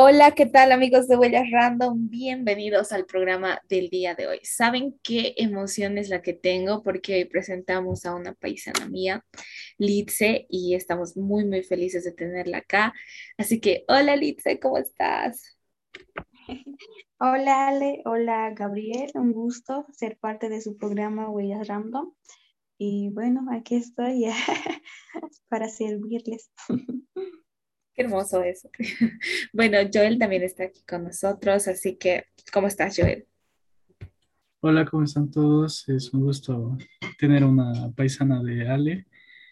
Hola, ¿qué tal amigos de Huellas Random? Bienvenidos al programa del día de hoy. ¿Saben qué emoción es la que tengo? Porque hoy presentamos a una paisana mía, Litze, y estamos muy, muy felices de tenerla acá. Así que, hola Litze, ¿cómo estás? Hola Ale, hola Gabriel, un gusto ser parte de su programa Huellas Random. Y bueno, aquí estoy para servirles. Qué hermoso eso. Bueno, Joel también está aquí con nosotros, así que, ¿cómo estás, Joel? Hola, ¿cómo están todos? Es un gusto tener una paisana de Ale.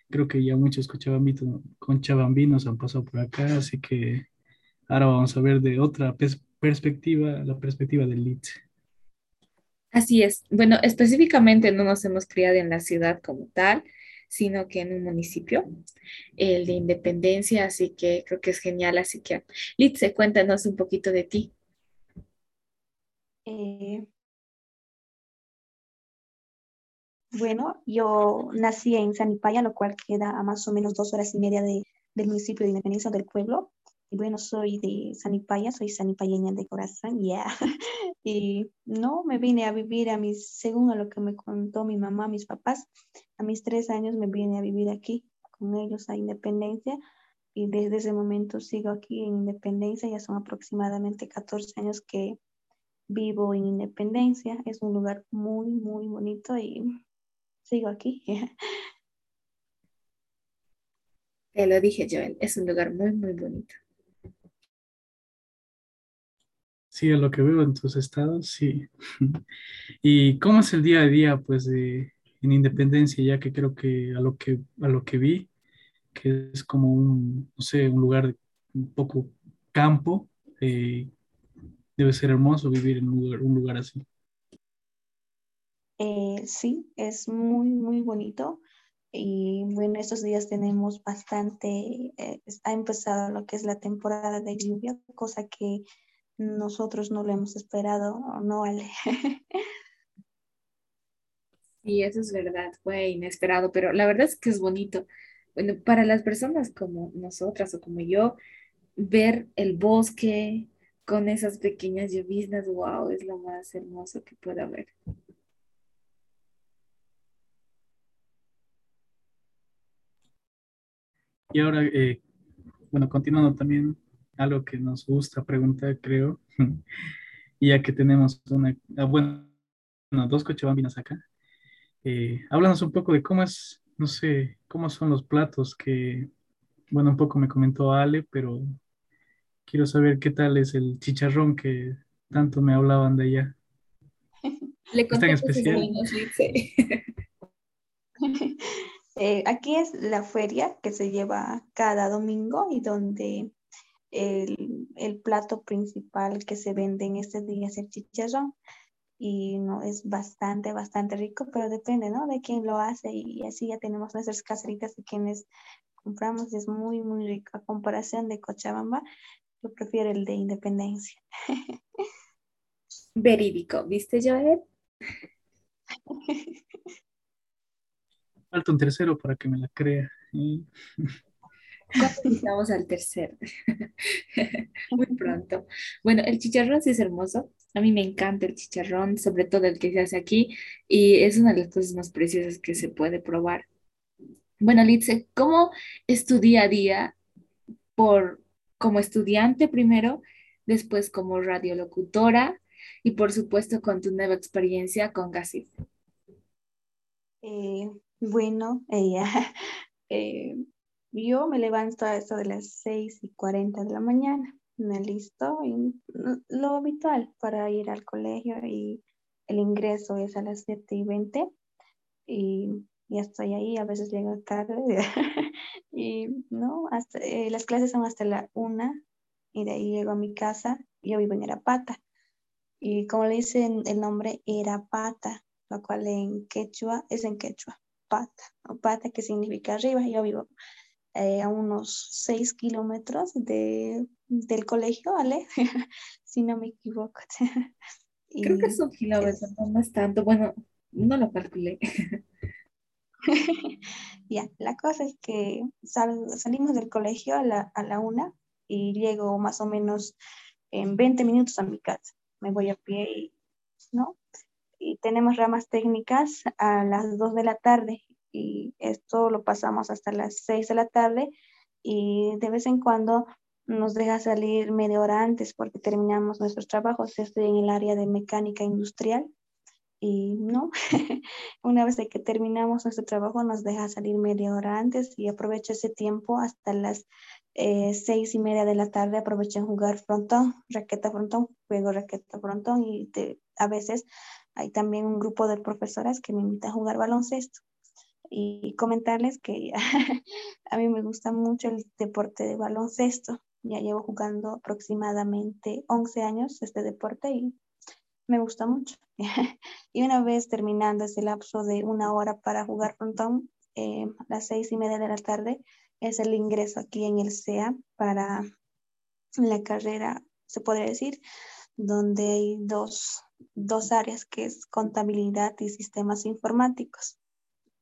Creo que ya muchos conchabambinos han pasado por acá, así que ahora vamos a ver de otra perspectiva, la perspectiva del LIT. Así es. Bueno, específicamente no nos hemos criado en la ciudad como tal, sino que en un municipio, el de Independencia, así que creo que es genial. Así que, Litze, cuéntanos un poquito de ti. Eh, bueno, yo nací en Sanipaya, lo cual queda a más o menos dos horas y media de, del municipio de Independencia del pueblo. Bueno, soy de Sanipaya, soy sanipayeña de corazón, ya. Y no, me vine a vivir a mis, según a lo que me contó mi mamá, mis papás, a mis tres años me vine a vivir aquí con ellos a Independencia. Y desde ese momento sigo aquí en Independencia, ya son aproximadamente 14 años que vivo en Independencia. Es un lugar muy, muy bonito y sigo aquí. Te lo dije, Joel, es un lugar muy, muy bonito. Sí, a lo que veo en tus estados, sí. ¿Y cómo es el día a día, pues, de, en Independencia, ya que creo que a lo que, a lo que vi, que es como un, no sé, un lugar un poco campo, eh, debe ser hermoso vivir en un lugar, así. Eh, sí, es muy, muy bonito. Y bueno, estos días tenemos bastante, eh, ha empezado lo que es la temporada de lluvia, cosa que nosotros no lo hemos esperado, ¿no, Ale? Sí, eso es verdad, fue inesperado, pero la verdad es que es bonito. Bueno, para las personas como nosotras o como yo, ver el bosque con esas pequeñas lloviznas, wow, es lo más hermoso que pueda haber. Y ahora, eh, bueno, continuando también algo que nos gusta preguntar, creo, y ya que tenemos una, ah, bueno, dos cochabambinas acá, eh, háblanos un poco de cómo es, no sé, cómo son los platos que, bueno, un poco me comentó Ale, pero quiero saber qué tal es el chicharrón que tanto me hablaban de allá. Le conté especial. Eh, aquí es la feria que se lleva cada domingo y donde el, plato principal que se vende en este día es el chicharrón y no es bastante, bastante rico, pero depende, ¿no? De quién lo hace y así ya tenemos nuestras caseritas de quienes compramos, es muy, muy rico. A comparación de Cochabamba, yo prefiero el de Independencia. Verídico, ¿viste, Joel? Falta un tercero para que me la crea. Vamos al tercer. Muy pronto. Bueno, el chicharrón sí es hermoso. A mí me encanta el chicharrón, sobre todo el que se hace aquí, y es una de las cosas más preciosas que se puede probar. Bueno, Litze, ¿cómo es tu día a día por, como estudiante primero, después como radiolocutora y por supuesto con tu nueva experiencia con Gasif? Eh, bueno, ella, eh, yo me levanto a eso de las 6 y 40 de la mañana, me listo y lo habitual para ir al colegio y el ingreso es a las 7 y 20 y ya estoy ahí, a veces llego tarde y no, hasta, eh, las clases son hasta la 1 y de ahí llego a mi casa, yo vivo en Erapata y como le dicen el nombre Erapata, lo cual en quechua es en quechua, pata, o pata que significa arriba, yo vivo eh, a unos 6 kilómetros de, del colegio, ¿vale? si no me equivoco. Creo que son kilómetros, no es tanto. Bueno, no lo calculé. ya, la cosa es que salimos del colegio a la, a la una y llego más o menos en 20 minutos a mi casa. Me voy a pie y, ¿no? Y tenemos ramas técnicas a las 2 de la tarde y esto lo pasamos hasta las 6 de la tarde y de vez en cuando nos deja salir media hora antes porque terminamos nuestros trabajos. Estoy en el área de mecánica industrial y no, una vez que terminamos nuestro trabajo nos deja salir media hora antes y aprovecho ese tiempo hasta las eh, seis y media de la tarde, aprovecho en jugar frontón, raqueta frontón, juego raqueta frontón y a veces hay también un grupo de profesoras que me invitan a jugar baloncesto y comentarles que a mí me gusta mucho el deporte de baloncesto. Ya llevo jugando aproximadamente 11 años este deporte y me gusta mucho. y una vez terminando ese lapso de una hora para jugar frontón, eh, a las seis y media de la tarde es el ingreso aquí en el CEA para la carrera, se podría decir, donde hay dos, dos áreas que es contabilidad y sistemas informáticos.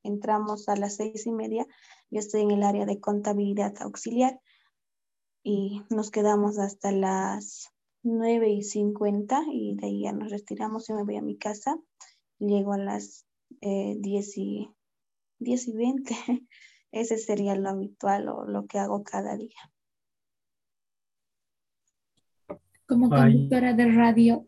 Entramos a las seis y media, yo estoy en el área de contabilidad auxiliar y nos quedamos hasta las 9 y 50 y de ahí ya nos retiramos y me voy a mi casa. Llego a las eh, 10, y, 10 y 20. Ese sería lo habitual o lo que hago cada día. Como conductora de radio.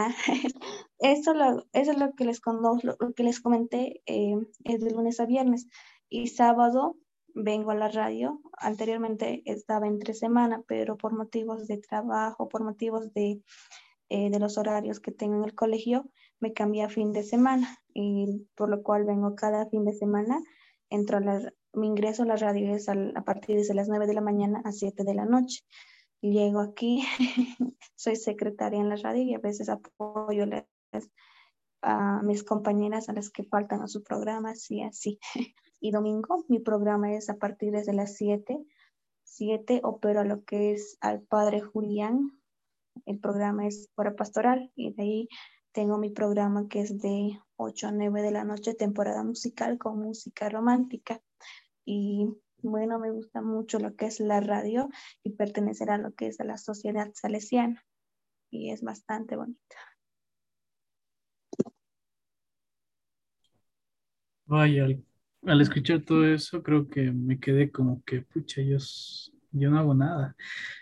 Ah, eso, lo, es lo que les, lo, que les comenté, eh, es de lunes a viernes. Y sábado vengo a la radio. Anteriormente estaba entre semana, pero por motivos de trabajo, por motivos de, eh, de los horarios que tengo en el colegio, me cambié a fin de semana y por lo cual vengo cada fin de semana. Entro a la, mi ingreso a la radio es a, partir de las 9 de la mañana a 7 de la noche. Llego aquí, soy secretaria en la radio y a veces apoyo las, a mis compañeras a las que faltan a su programa, así, así. y domingo. Mi programa es a partir de las 7. 7 opero lo que es al Padre Julián. El programa es para pastoral y de ahí tengo mi programa que es de 8 a 9 de la noche, temporada musical con música romántica. Y bueno, me gusta mucho lo que es la radio y pertenecer a lo que es a la sociedad salesiana. Y es bastante bonita. Vaya, al escuchar todo eso, creo que me quedé como que, pucha, yo, yo no hago nada.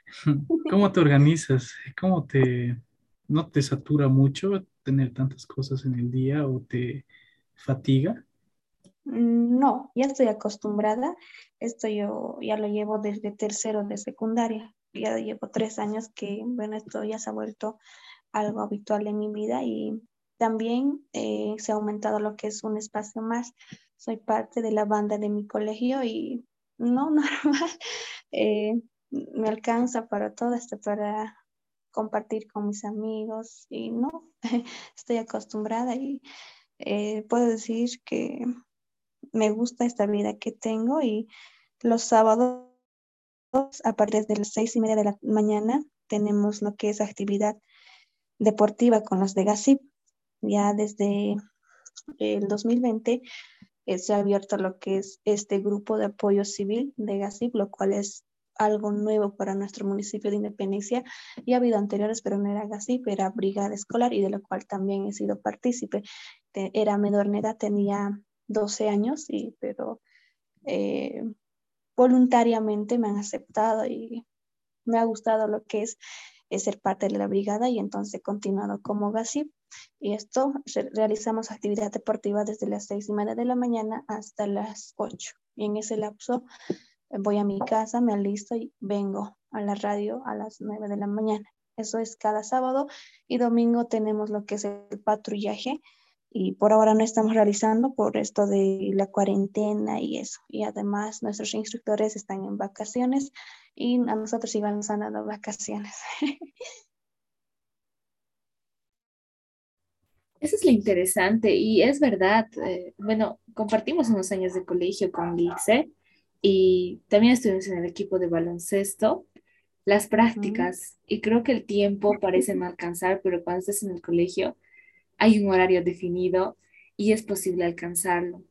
¿Cómo te organizas? ¿Cómo te, no te satura mucho tener tantas cosas en el día o te fatiga? No, ya estoy acostumbrada. Esto yo ya lo llevo desde tercero de secundaria. Ya llevo tres años que, bueno, esto ya se ha vuelto algo habitual en mi vida y también eh, se ha aumentado lo que es un espacio más soy parte de la banda de mi colegio y no, normal, eh, me alcanza para todo esto, para compartir con mis amigos y no, estoy acostumbrada y eh, puedo decir que me gusta esta vida que tengo y los sábados a partir de las seis y media de la mañana tenemos lo que es actividad deportiva con los de GASIP. Ya desde el 2020 se ha abierto lo que es este grupo de apoyo civil de GASIP, lo cual es algo nuevo para nuestro municipio de Independencia. Y ha habido anteriores, pero no era GASIP, era Brigada Escolar y de lo cual también he sido partícipe. Era menor edad, tenía 12 años, y, pero eh, voluntariamente me han aceptado y me ha gustado lo que es, ser parte de la brigada y entonces he continuado como GASIP y esto realizamos actividad deportiva desde las seis y media de la mañana hasta las ocho. Y en ese lapso voy a mi casa, me alisto y vengo a la radio a las nueve de la mañana. Eso es cada sábado y domingo tenemos lo que es el patrullaje y por ahora no estamos realizando por esto de la cuarentena y eso. Y además nuestros instructores están en vacaciones y a nosotros igual nos han dado vacaciones. Eso es lo interesante y es verdad. Eh, bueno, compartimos unos años de colegio con Lice y también estuvimos en el equipo de baloncesto, las prácticas y creo que el tiempo parece no alcanzar, pero cuando estás en el colegio hay un horario definido y es posible alcanzarlo.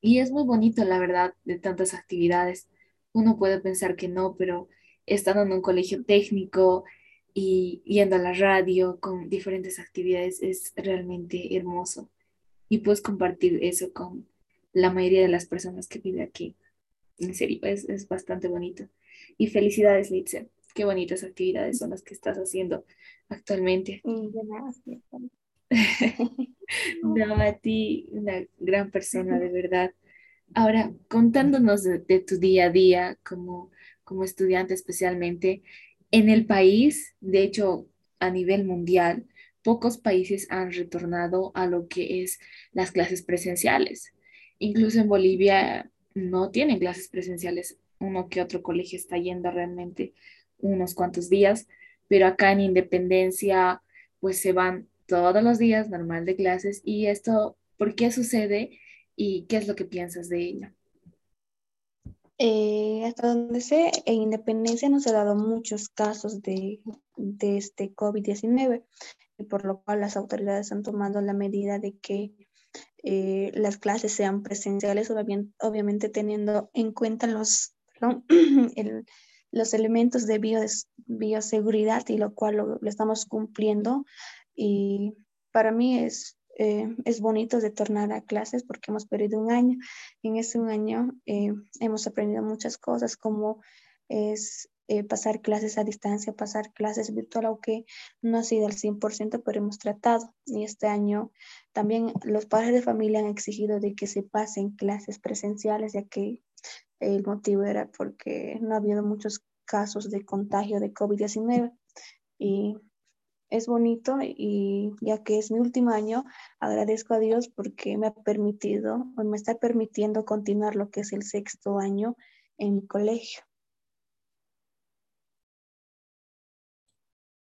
Y es muy bonito, la verdad, de tantas actividades. uno puede pensar que no, pero estando en un colegio técnico y yendo a la radio con diferentes actividades es realmente hermoso. Y puedes compartir eso con la mayoría de las personas que viven aquí. En serio, es, es bastante bonito. Y felicidades, Litze. Qué bonitas actividades son las que estás haciendo actualmente. Gracias. no, a ti, una gran persona, de verdad. Ahora, contándonos de, tu día a día como, como estudiante especialmente, en el país, de hecho, a nivel mundial, pocos países han retornado a lo que es las clases presenciales. Incluso en Bolivia no tienen clases presenciales. Uno que otro colegio está yendo realmente unos cuantos días, pero acá en Independencia, pues se van todos los días normal de clases. ¿Y esto por qué sucede y qué es lo que piensas de ello? Eh, hasta donde sé, en Independencia no se han dado muchos casos de, de este COVID-19, por lo cual las autoridades han tomado la medida de que eh, las clases sean presenciales, obviamente, teniendo en cuenta los, los elementos de bioseguridad y lo cual lo, estamos cumpliendo. Y para mí es, eh, es bonito de tornar a clases porque hemos perdido un año. En ese un año eh, hemos aprendido muchas cosas como es eh, pasar clases a distancia, pasar clases virtual, aunque no ha sido al 100%, pero hemos tratado. Y este año también los padres de familia han exigido de que se pasen clases presenciales, ya que el motivo era porque no ha habido muchos casos de contagio de COVID-19. Y es bonito y ya que es mi último año, agradezco a Dios porque me ha permitido, o me está permitiendo continuar lo que es el sexto año en mi colegio.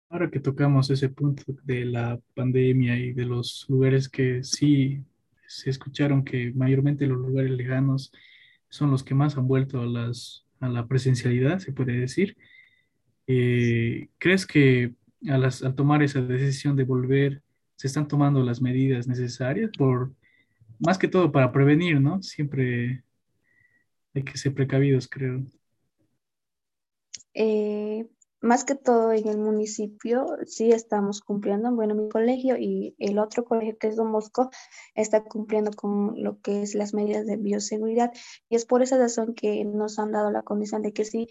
Ahora que tocamos ese punto de la pandemia y de los lugares que sí se escucharon que mayormente los lugares lejanos son los que más han vuelto a, las, a la presencialidad, se puede decir. Eh, ¿Crees que al, tomar esa decisión de volver, se están tomando las medidas necesarias por, más que todo para prevenir, ¿no? Siempre hay que ser precavidos, creo. Eh, más que todo en el municipio sí estamos cumpliendo, bueno, mi colegio y el otro colegio que es Don Bosco está cumpliendo con lo que es las medidas de bioseguridad y es por esa razón que nos han dado la condición de que sí,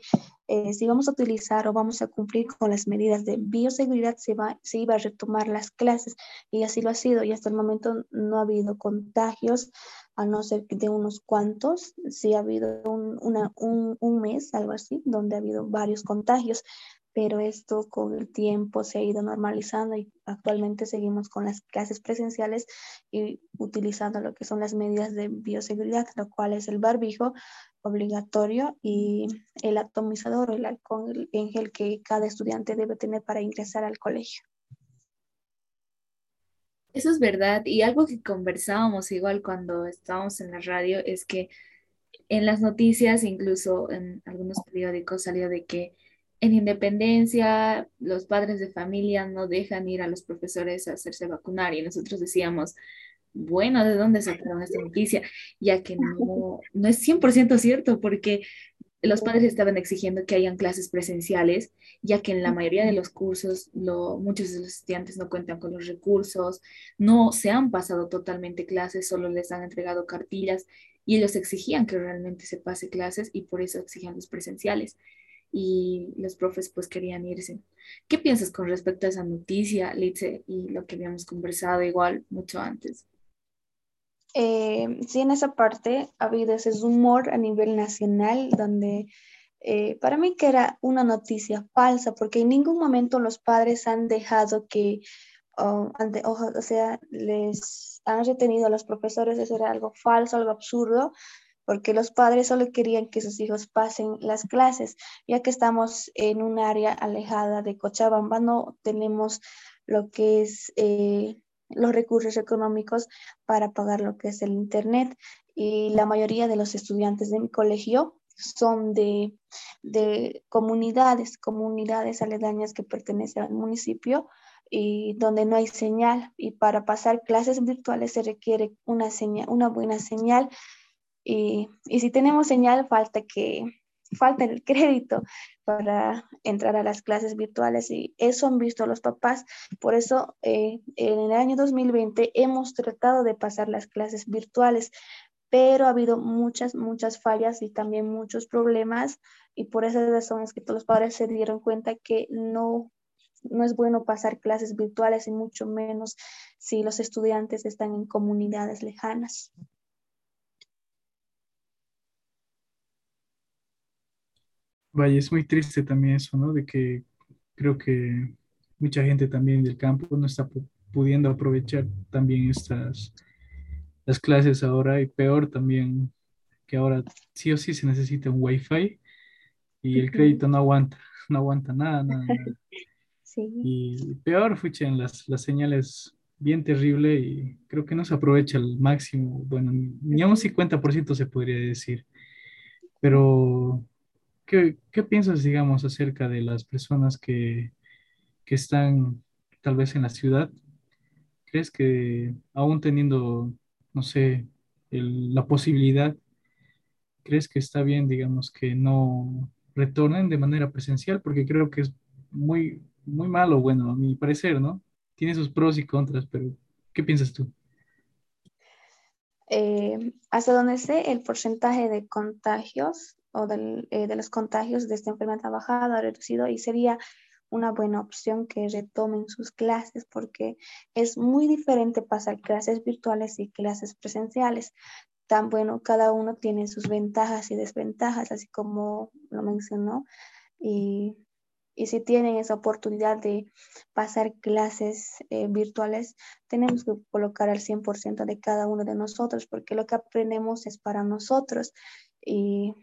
eh, si vamos a utilizar o vamos a cumplir con las medidas de bioseguridad se, va, se iba a retomar las clases y así lo ha sido y hasta el momento no ha habido contagios a no ser de unos cuantos, sí ha habido un, un, un mes, algo así, donde ha habido varios contagios, pero esto con el tiempo se ha ido normalizando y actualmente seguimos con las clases presenciales y utilizando lo que son las medidas de bioseguridad, lo cual es el barbijo obligatorio y el atomizador el alcohol en gel que cada estudiante debe tener para ingresar al colegio. Eso es verdad y algo que conversábamos igual cuando estábamos en la radio es que en las noticias, incluso en algunos periódicos, salió de que en Independencia, los padres de familia no dejan ir a los profesores a hacerse vacunar y nosotros decíamos, bueno, ¿de dónde sacaron esta noticia? Ya que no, no es 100% cierto porque los padres estaban exigiendo que hayan clases presenciales, ya que en la mayoría de los cursos muchos de los estudiantes no cuentan con los recursos, no se han pasado totalmente clases, solo les han entregado cartillas y ellos exigían que realmente se pase clases y por eso exigían los presenciales y los profes pues querían irse. ¿Qué piensas con respecto a esa noticia, Litze, y lo que habíamos conversado igual mucho antes? Eh, sí, en esa parte ha habido ese rumor a nivel nacional donde eh, para mí que era una noticia falsa porque en ningún momento los padres han dejado que, oh, o sea, les han retenido a los profesores, eso era algo falso, algo absurdo porque los padres solo querían que sus hijos pasen las clases, ya que estamos en un área alejada de Cochabamba, no tenemos lo que es eh, los recursos económicos para pagar lo que es el Internet. Y la mayoría de los estudiantes de mi colegio son de, de comunidades, comunidades aledañas que pertenecen al municipio y donde no hay señal. Y para pasar clases virtuales se requiere una, señal, una buena señal y, si tenemos señal, falta que, falta el crédito para entrar a las clases virtuales y eso han visto los papás. Por eso eh, en el año 2020 hemos tratado de pasar las clases virtuales, pero ha habido muchas, muchas fallas y también muchos problemas y por esas razones que todos los padres se dieron cuenta que no, no es bueno pasar clases virtuales y mucho menos si los estudiantes están en comunidades lejanas. Vaya, es muy triste también eso, ¿no? De que creo que mucha gente también del campo no está pudiendo aprovechar también estas las clases ahora y peor también que ahora sí o sí se necesita un wifi y el crédito no aguanta, no aguanta nada, nada, Sí. Y peor, fuchen las, las señales bien terrible y creo que no se aprovecha al máximo, bueno, ni a un 50% se podría decir, pero ¿qué, piensas, digamos, acerca de las personas que, que están tal vez en la ciudad? ¿Crees que aún teniendo, no sé, la posibilidad, crees que está bien, digamos, que no retornen de manera presencial? Porque creo que es muy, muy malo, bueno, a mi parecer, ¿no? Tiene sus pros y contras, pero ¿qué piensas tú? Eh, hasta donde sé, el porcentaje de contagios o del, eh, de los contagios de esta enfermedad ha reducido y sería una buena opción que retomen sus clases porque es muy diferente pasar clases virtuales y clases presenciales. Tan bueno, cada uno tiene sus ventajas y desventajas, así como lo mencionó. Y, y si tienen esa oportunidad de pasar clases eh, virtuales, tenemos que colocar al 100% de cada uno de nosotros porque lo que aprendemos es para nosotros. Y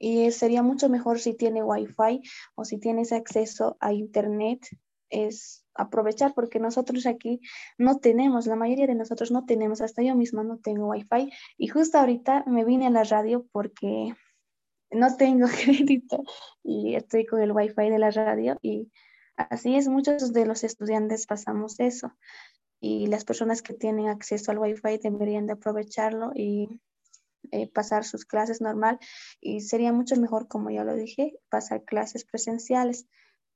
y sería mucho mejor si tiene wifi o si tienes acceso a internet, es aprovechar porque nosotros aquí no tenemos, la mayoría de nosotros no tenemos, hasta yo misma no tengo wifi y justo ahorita me vine a la radio porque no tengo crédito y estoy con el wifi de la radio y así es, muchos de los estudiantes pasamos eso y las personas que tienen acceso al wifi deberían de aprovecharlo y eh, pasar sus clases normal y sería mucho mejor, como ya lo dije, pasar clases presenciales,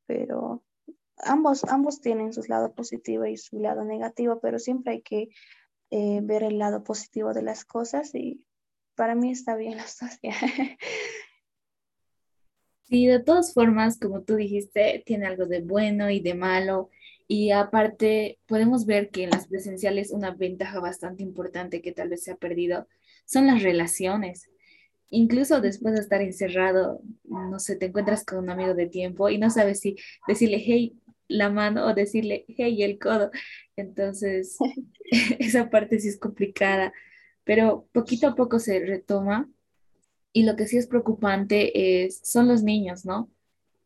pero ambos, ambos tienen su lado positivo y su lado negativo, pero siempre hay que eh, ver el lado positivo de las cosas y para mí está bien la sociedad. Sí, de todas formas, como tú dijiste, tiene algo de bueno y de malo. Y aparte, podemos ver que en las presenciales una ventaja bastante importante que tal vez se ha perdido son las relaciones. Incluso después de estar encerrado, no sé, te encuentras con un amigo de tiempo y no sabes si decirle hey la mano o decirle hey el codo. Entonces, esa parte sí es complicada, pero poquito a poco se retoma. Y lo que sí es preocupante es, son los niños, ¿no?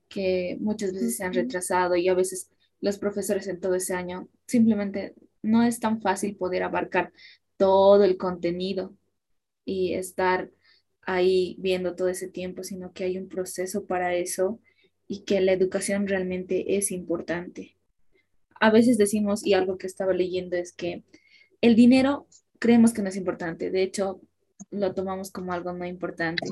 Que muchas veces se han retrasado y a veces los profesores en todo ese año simplemente no es tan fácil poder abarcar todo el contenido y estar ahí viendo todo ese tiempo, sino que hay un proceso para eso y que la educación realmente es importante. A veces decimos, y algo que estaba leyendo es que el dinero creemos que no es importante, de hecho lo tomamos como algo no importante,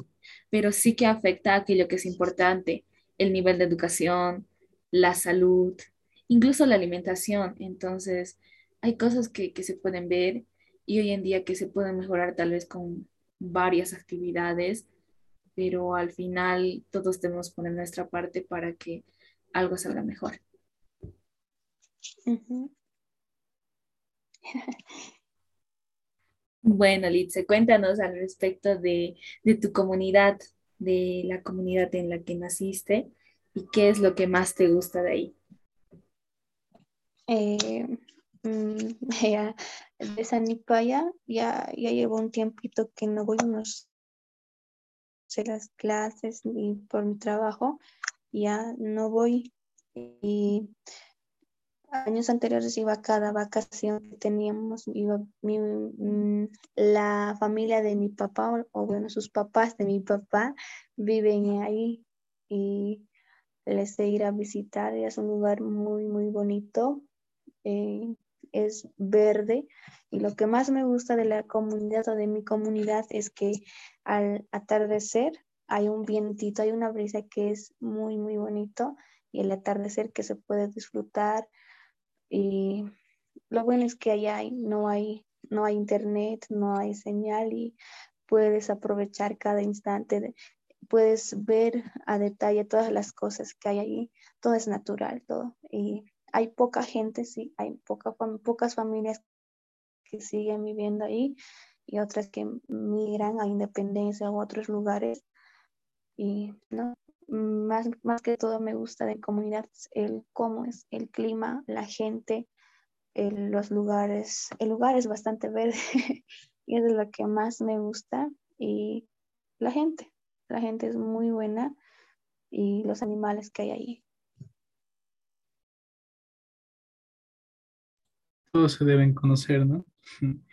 pero sí que afecta a aquello que es importante, el nivel de educación, la salud, incluso la alimentación. Entonces, hay cosas que, que se pueden ver y hoy en día que se pueden mejorar tal vez con varias actividades, pero al final todos debemos poner nuestra parte para que algo salga mejor. Bueno, Litze, cuéntanos al respecto de, de tu comunidad, de la comunidad en la que naciste y qué es lo que más te gusta de ahí. Eh, mm, de Sanipaya ya, ya llevo un tiempito que no voy unos sé las clases y por mi trabajo ya no voy. Y años anteriores iba cada vacación que teníamos, iba mi, mm, la familia de mi papá, o, bueno, sus papás de mi papá viven ahí y les he ir a visitar, es un lugar muy, muy bonito, eh, es verde y lo que más me gusta de la comunidad o de mi comunidad es que al atardecer hay un vientito, hay una brisa que es muy, muy bonito y el atardecer que se puede disfrutar. Y lo bueno es que allá no hay, no hay internet, no hay señal y puedes aprovechar cada instante, puedes ver a detalle todas las cosas que hay allí, todo es natural, todo. Y hay poca gente, sí, hay poca, pocas familias que siguen viviendo ahí y otras que migran a Independencia u otros lugares. Y no, más, más que todo me gusta de comunidad el cómo es el clima, la gente, los lugares. El lugar es bastante verde y es lo que más me gusta. Y la gente, la gente es muy buena y los animales que hay ahí. Se deben conocer, ¿no?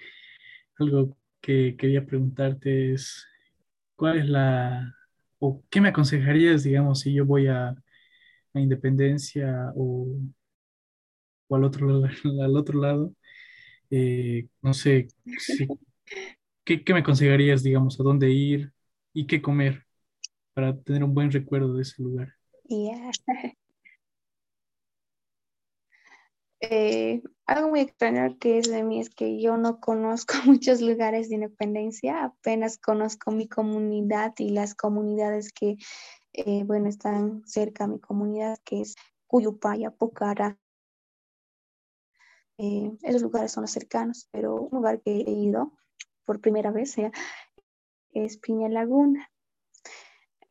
Algo que quería preguntarte es, ¿cuál es la, o qué me aconsejarías, digamos, si yo voy a, a Independencia o, o, al, otro, al otro lado? Eh, no sé, ¿qué, ¿qué, me aconsejarías, digamos, a dónde ir y qué comer para tener un buen recuerdo de ese lugar? Yeah. Eh, algo muy extraño que es de mí es que yo no conozco muchos lugares de independencia, apenas conozco mi comunidad y las comunidades que, eh, bueno, están cerca a mi comunidad, que es Cuyupaya, Pucara. Eh, esos lugares son los cercanos, pero un lugar que he ido por primera vez es Piña Laguna.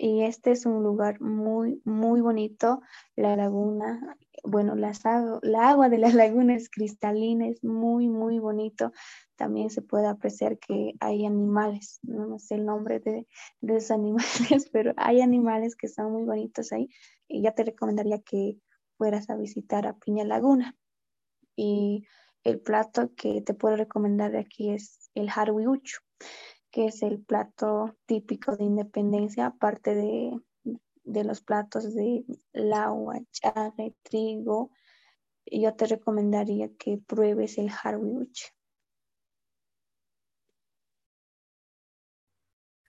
Y este es un lugar muy, muy bonito. La laguna, bueno, las la agua de la laguna es cristalina, es muy, muy bonito. También se puede apreciar que hay animales, no sé el nombre de, de esos animales, pero hay animales que son muy bonitos ahí. Y ya te recomendaría que fueras a visitar a Piña Laguna. Y el plato que te puedo recomendar de aquí es el harwiucho que es el plato típico de independencia, aparte de, los platos de agua, chagre, trigo. Yo te recomendaría que pruebes el harwiuch.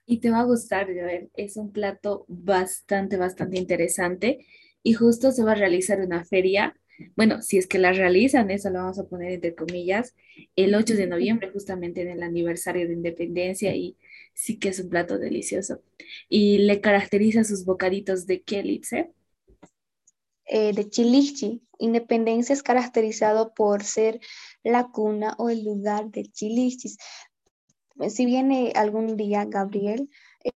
Y te va a gustar, Joel. Es un plato bastante, bastante interesante. Y justo se va a realizar una feria bueno, si es que la realizan, eso lo vamos a poner entre comillas, el 8 de noviembre, justamente en el aniversario de independencia, y sí que es un plato delicioso. Y le caracteriza sus bocaditos de qué, eh, de Chilichi. Independencia es caracterizado por ser la cuna o el lugar de Chilichis. Si viene algún día Gabriel, eh,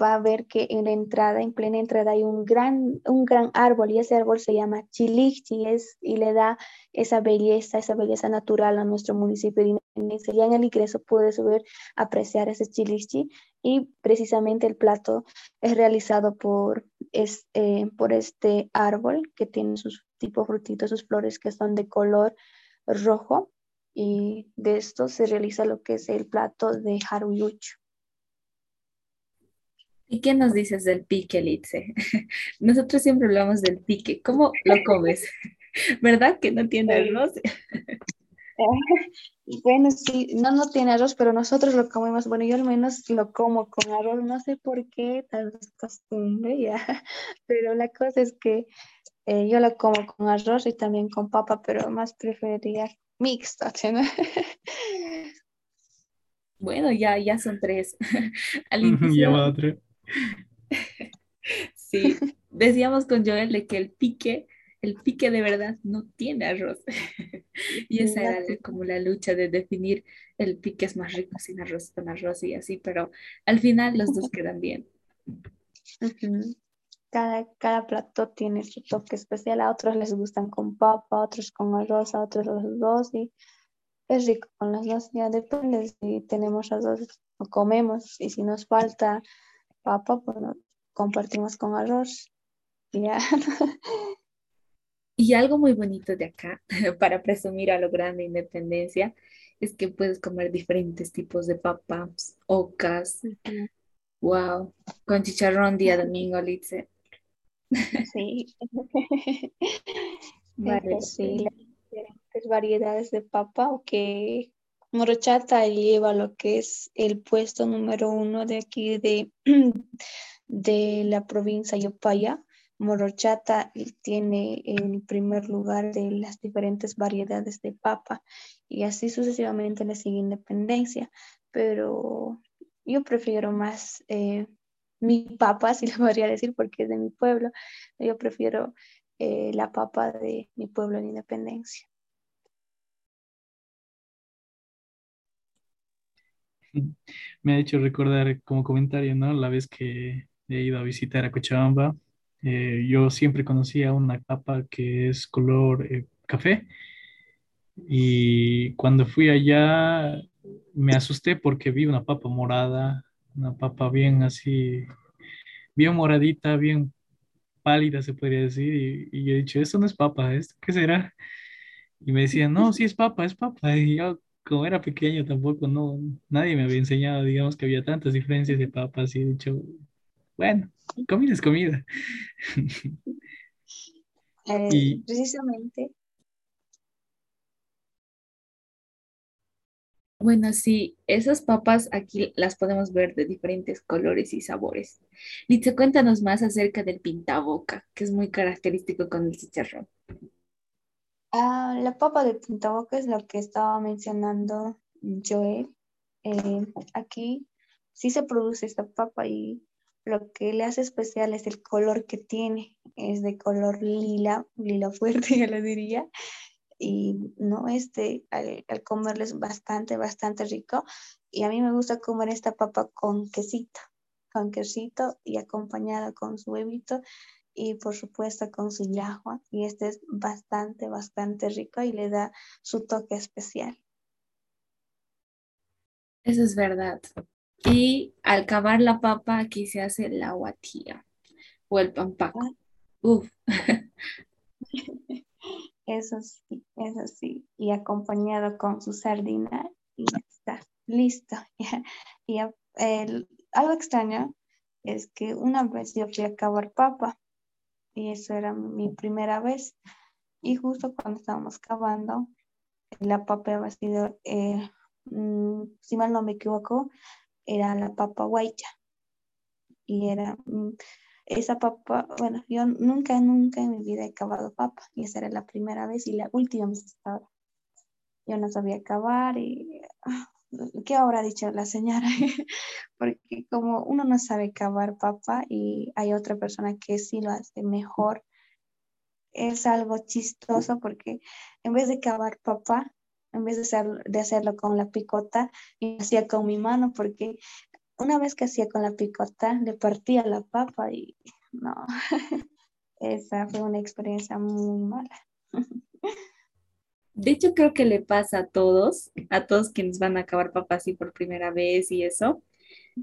va a ver que en la entrada, en plena entrada, hay un gran, un gran árbol y ese árbol se llama chilichi y le da esa belleza, esa belleza natural a nuestro municipio. Ya en el ingreso puedes ver, apreciar ese chilichi y precisamente el plato es realizado eh, por este árbol que tiene sus tipos frutitos, sus flores que son de color rojo y de esto se realiza lo que es el plato de haruyucho. ¿Y qué nos dices del pique, Litze? Nosotros siempre hablamos del pique. ¿Cómo lo comes? ¿Verdad que no tiene arroz? bueno, sí, no, no tiene arroz, pero nosotros lo comemos. Bueno, yo al menos lo como con arroz. No sé por qué, tal vez costumbre, ya. Pero la cosa es que eh, yo lo como con arroz y también con papa, pero más preferiría mixto, ¿no? Bueno, ya, ya son tres. Al ya va tres. Sí, decíamos con Joel de que el pique, el pique de verdad no tiene arroz. Y esa era como la lucha de definir el pique es más rico sin arroz, con arroz y así, pero al final los dos quedan bien. Cada, cada plato tiene su toque especial, a otros les gustan con papa, a otros con arroz, a otros los dos y es rico con las dos, ya depende si tenemos las dos o comemos. Y si nos falta papa, pues compartimos con arroz. Ya. Y algo muy bonito de acá, para presumir a lo grande independencia, es que puedes comer diferentes tipos de papas, ocas. Wow, con chicharrón día domingo, Litze. Sí. vale, sí, diferentes variedades de papa, que Morochata lleva lo que es el puesto número uno de aquí de, de la provincia Yopaya. Morochata tiene el primer lugar de las diferentes variedades de papa y así sucesivamente le sigue Independencia, pero yo prefiero más eh, mi papa, si le podría decir, porque es de mi pueblo, yo prefiero eh, la papa de mi pueblo en Independencia. Me ha hecho recordar como comentario, ¿no? La vez que he ido a visitar a Cochabamba, eh, yo siempre conocía una papa que es color eh, café y cuando fui allá me asusté porque vi una papa morada, una papa bien así, bien moradita, bien pálida se podría decir y, yo he dicho, esto no es papa, ¿esto qué será? Y me decían, no, sí es papa, es papa. Y yo como era pequeño tampoco, no, nadie me había enseñado, digamos, que había tantas diferencias de papas y he dicho, bueno, comida es comida. Eh, y, precisamente. Bueno, sí, esas papas aquí las podemos ver de diferentes colores y sabores. Litza, cuéntanos más acerca del pintaboca, que es muy característico con el chicharrón. Ah, la papa de Punta Boca es lo que estaba mencionando Joel. Eh, aquí sí se produce esta papa y lo que le hace especial es el color que tiene. Es de color lila, lila fuerte, ya lo diría. Y no, este, al, al comerlo es bastante, bastante rico. Y a mí me gusta comer esta papa con quesito, con quesito y acompañada con su huevito y por supuesto con su yahua y este es bastante, bastante rico y le da su toque especial. Eso es verdad. Y al cavar la papa aquí se hace la guatía o el pampaco. Ah. Uf. Eso sí, eso sí. Y acompañado con su sardina y ya está, listo. y algo extraño es que una vez yo fui a cavar papa y eso era mi primera vez. Y justo cuando estábamos cavando, la papa había sido, eh, mm, si mal no me equivoco, era la papa guaycha. Y era mm, esa papa, bueno, yo nunca, nunca en mi vida he cavado papa. Y esa era la primera vez y la última vez estaba. Yo no sabía cavar y ah, ¿qué habrá dicho la señora? Porque como uno no sabe cavar papa y hay otra persona que sí lo hace mejor, es algo chistoso porque en vez de cavar papa, en vez de, de hacerlo con la picota, yo hacía con mi mano porque una vez que hacía con la picota, le partía la papa y no, esa fue una experiencia muy mala. De hecho, creo que le pasa a todos, a todos quienes van a acabar papas así por primera vez y eso,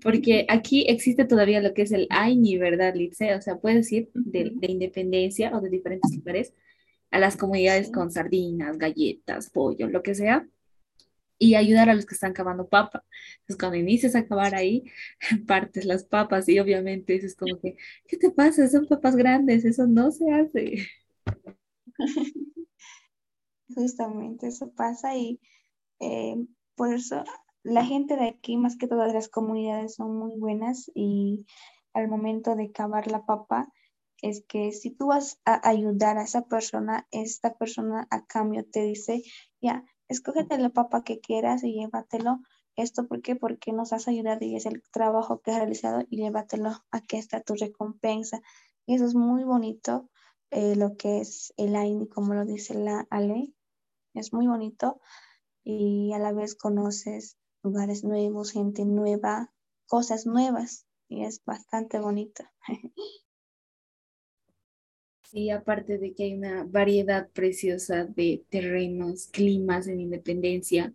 porque aquí existe todavía lo que es el AINI, ¿verdad, Litze? O sea, puedes ir de, independencia o de diferentes lugares a las comunidades con sardinas, galletas, pollo, lo que sea, y ayudar a los que están cavando papa. Entonces, cuando inicias a cavar ahí, partes las papas y obviamente eso es como que, ¿qué te pasa? Son papas grandes, eso no se hace. Justamente eso pasa y eh, por eso la gente de aquí, más que todas las comunidades, son muy buenas y al momento de cavar la papa, es que si tú vas a ayudar a esa persona, esta persona a cambio te dice, ya, escógete la papa que quieras y llévatelo. ¿Esto por qué? Porque nos has ayudado y es el trabajo que has realizado y llévatelo. Aquí está tu recompensa. Y eso es muy bonito, eh, lo que es el AINI, como lo dice la Ale es muy bonito y a la vez conoces lugares nuevos, gente nueva, cosas nuevas y es bastante bonito. Sí, aparte de que hay una variedad preciosa de terrenos, climas en Independencia,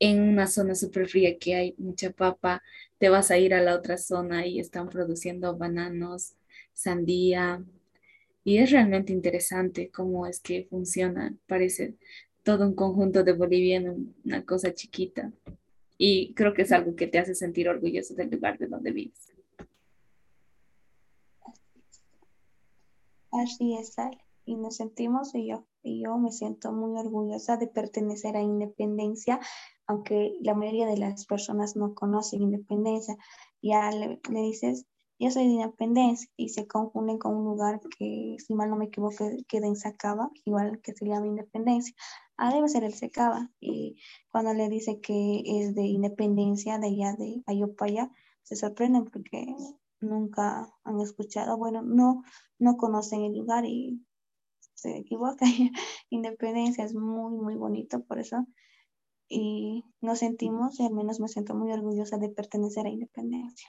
en una zona súper fría que hay mucha papa, te vas a ir a la otra zona y están produciendo bananos, sandía, y es realmente interesante cómo es que funciona. Parece todo un conjunto de bolivianos, una cosa chiquita. Y creo que es algo que te hace sentir orgulloso del lugar de donde vives. Así es, Ale. Y nos sentimos, y yo, y yo me siento muy orgullosa de pertenecer a Independencia, aunque la mayoría de las personas no conocen Independencia. Ya le, le dices, yo soy de Independencia y se confunden con un lugar que, si mal no me equivoco, queda en Sacaba, igual que se llama Independencia. Ah, debe ser el Secaba. Y cuando le dice que es de Independencia, de allá de Ayopaya, se sorprenden porque nunca han escuchado, bueno, no, no conocen el lugar y se equivocan. Independencia es muy, muy bonito por eso. Y nos sentimos, y al menos me siento muy orgullosa de pertenecer a Independencia.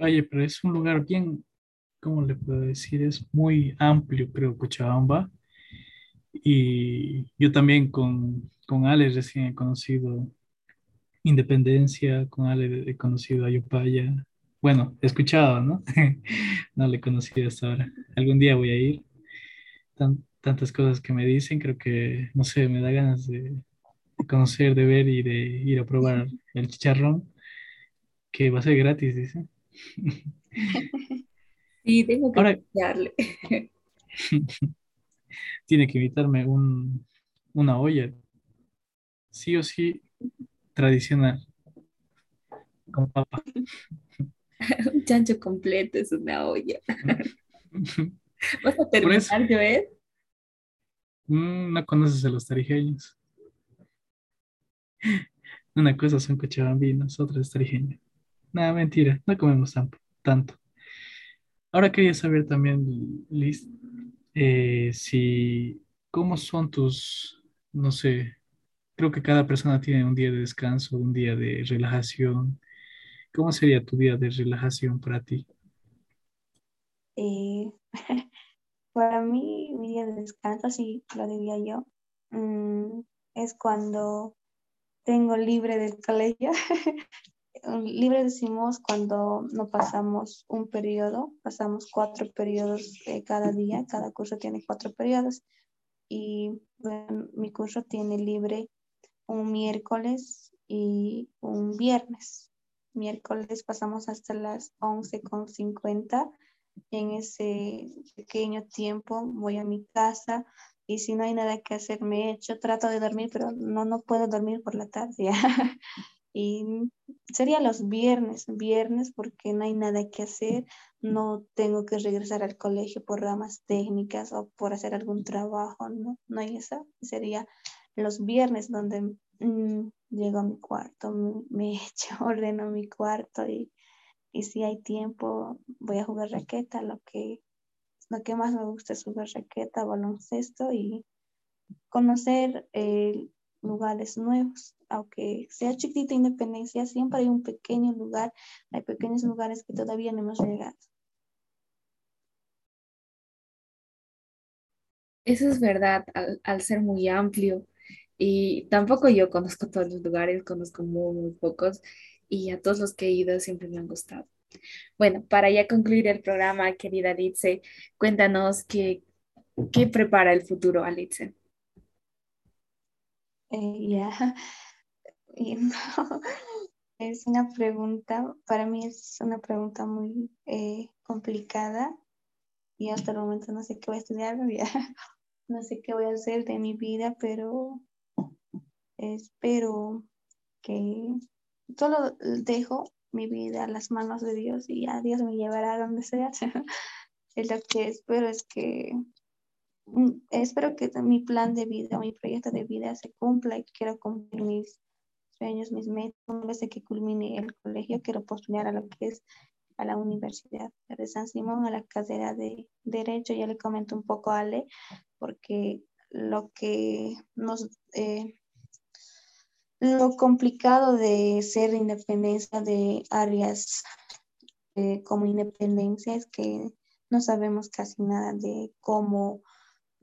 Oye, pero es un lugar bien, ¿cómo le puedo decir? Es muy amplio, creo, Cochabamba. Y yo también con, con Ale recién he conocido Independencia, con Ale he conocido Ayopaya. Bueno, he escuchado, ¿no? no le he conocido hasta ahora. Algún día voy a ir. tantas cosas que me dicen, creo que, no sé, me da ganas de, conocer, de ver y de ir a probar el chicharrón, que va a ser gratis, dicen. Sí, tengo que Ahora, tiene que invitarme un, una olla, sí o sí, tradicional, con papa. Un chancho completo es una olla. ¿Vas a terminar, Joel? mm, no conoces a los tarijeños. Una cosa son cochabambinos, otra es tarijeña. Nada, mentira, no comemos tanto. Ahora quería saber también, Liz, eh, si, ¿cómo son tus, no sé, creo que cada persona tiene un día de descanso, un día de relajación. ¿Cómo sería tu día de relajación para ti? Eh, para mí, mi día de descanso, sí, lo diría yo, mm, es cuando tengo libre del colegio. libre decimos cuando no pasamos un periodo, pasamos cuatro periodos eh, cada día, cada curso tiene cuatro periodos y bueno, mi curso tiene libre un miércoles y un viernes. Miércoles pasamos hasta las 11.50. En ese pequeño tiempo voy a mi casa y si no hay nada que hacer me echo, trato de dormir, pero no, no puedo dormir por la tarde. Y sería los viernes, viernes porque no hay nada que hacer, no tengo que regresar al colegio por ramas técnicas o por hacer algún trabajo, no, no hay eso. Sería los viernes donde mm, llego a mi cuarto, me, echo, ordeno mi cuarto y, y si hay tiempo voy a jugar raqueta, lo que, lo que más me gusta es jugar raqueta, baloncesto y conocer eh, lugares nuevos. Aunque sea chiquita Independencia, siempre hay un pequeño lugar, hay pequeños lugares que todavía no hemos llegado. Eso es verdad, al, ser muy amplio. Y tampoco yo conozco todos los lugares, conozco muy, muy pocos. Y a todos los que he ido siempre me han gustado. Bueno, para ya concluir el programa, querida Litze, cuéntanos qué, qué prepara el futuro a. Eh, es una pregunta, para mí es una pregunta muy eh, complicada y hasta el momento no sé qué voy a estudiar, no sé qué voy a hacer de mi vida, pero espero que solo dejo mi vida a las manos de Dios y ya Dios me llevará a donde sea. es lo que espero es que espero que mi plan de vida, mi proyecto de vida se cumpla y quiero cumplir mis sueños, mis metas. Una que culmine el colegio, quiero postular a lo que es a la Universidad de San Simón, a la carrera de Derecho. Ya le comento un poco a Ale, porque lo que nos... Eh, lo complicado de ser independencia de áreas eh, como independencia es que no sabemos casi nada de cómo,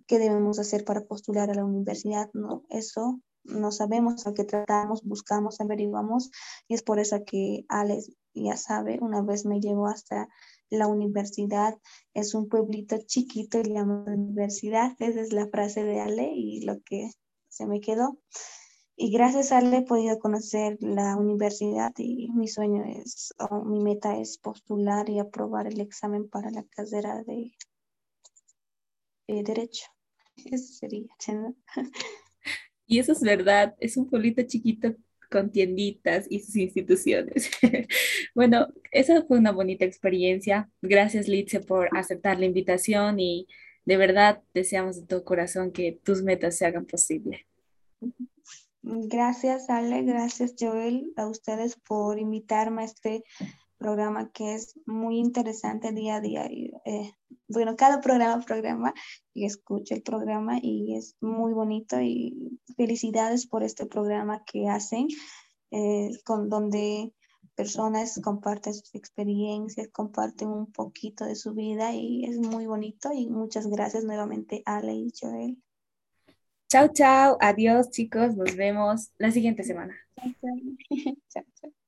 qué debemos hacer para postular a la universidad, ¿no? Eso no sabemos, aunque tratamos, buscamos, averiguamos, y es por eso que Alex ya sabe, una vez me llevó hasta la universidad, es un pueblito chiquito y llama universidad, esa es la frase de Ale y lo que se me quedó. Y gracias a él he podido conocer la universidad y mi sueño es, o mi meta es postular y aprobar el examen para la carrera de, de Derecho. Eso sería. ¿no? Y eso es verdad, es un pueblito chiquito con tienditas y sus instituciones. bueno, esa fue una bonita experiencia. Gracias, Litze, por aceptar la invitación y de verdad deseamos de todo corazón que tus metas se hagan posible. Gracias, Ale, gracias, Joel, a ustedes por invitarme a este programa que es muy interesante día a día. Y, eh, bueno, cada programa, programa, y escucho el programa y es muy bonito y felicidades por este programa que hacen, eh, con donde personas comparten sus experiencias, comparten un poquito de su vida y es muy bonito y muchas gracias nuevamente Ale y Joel. Chao, chao. Adiós, chicos. Nos vemos la siguiente semana. chao. chao.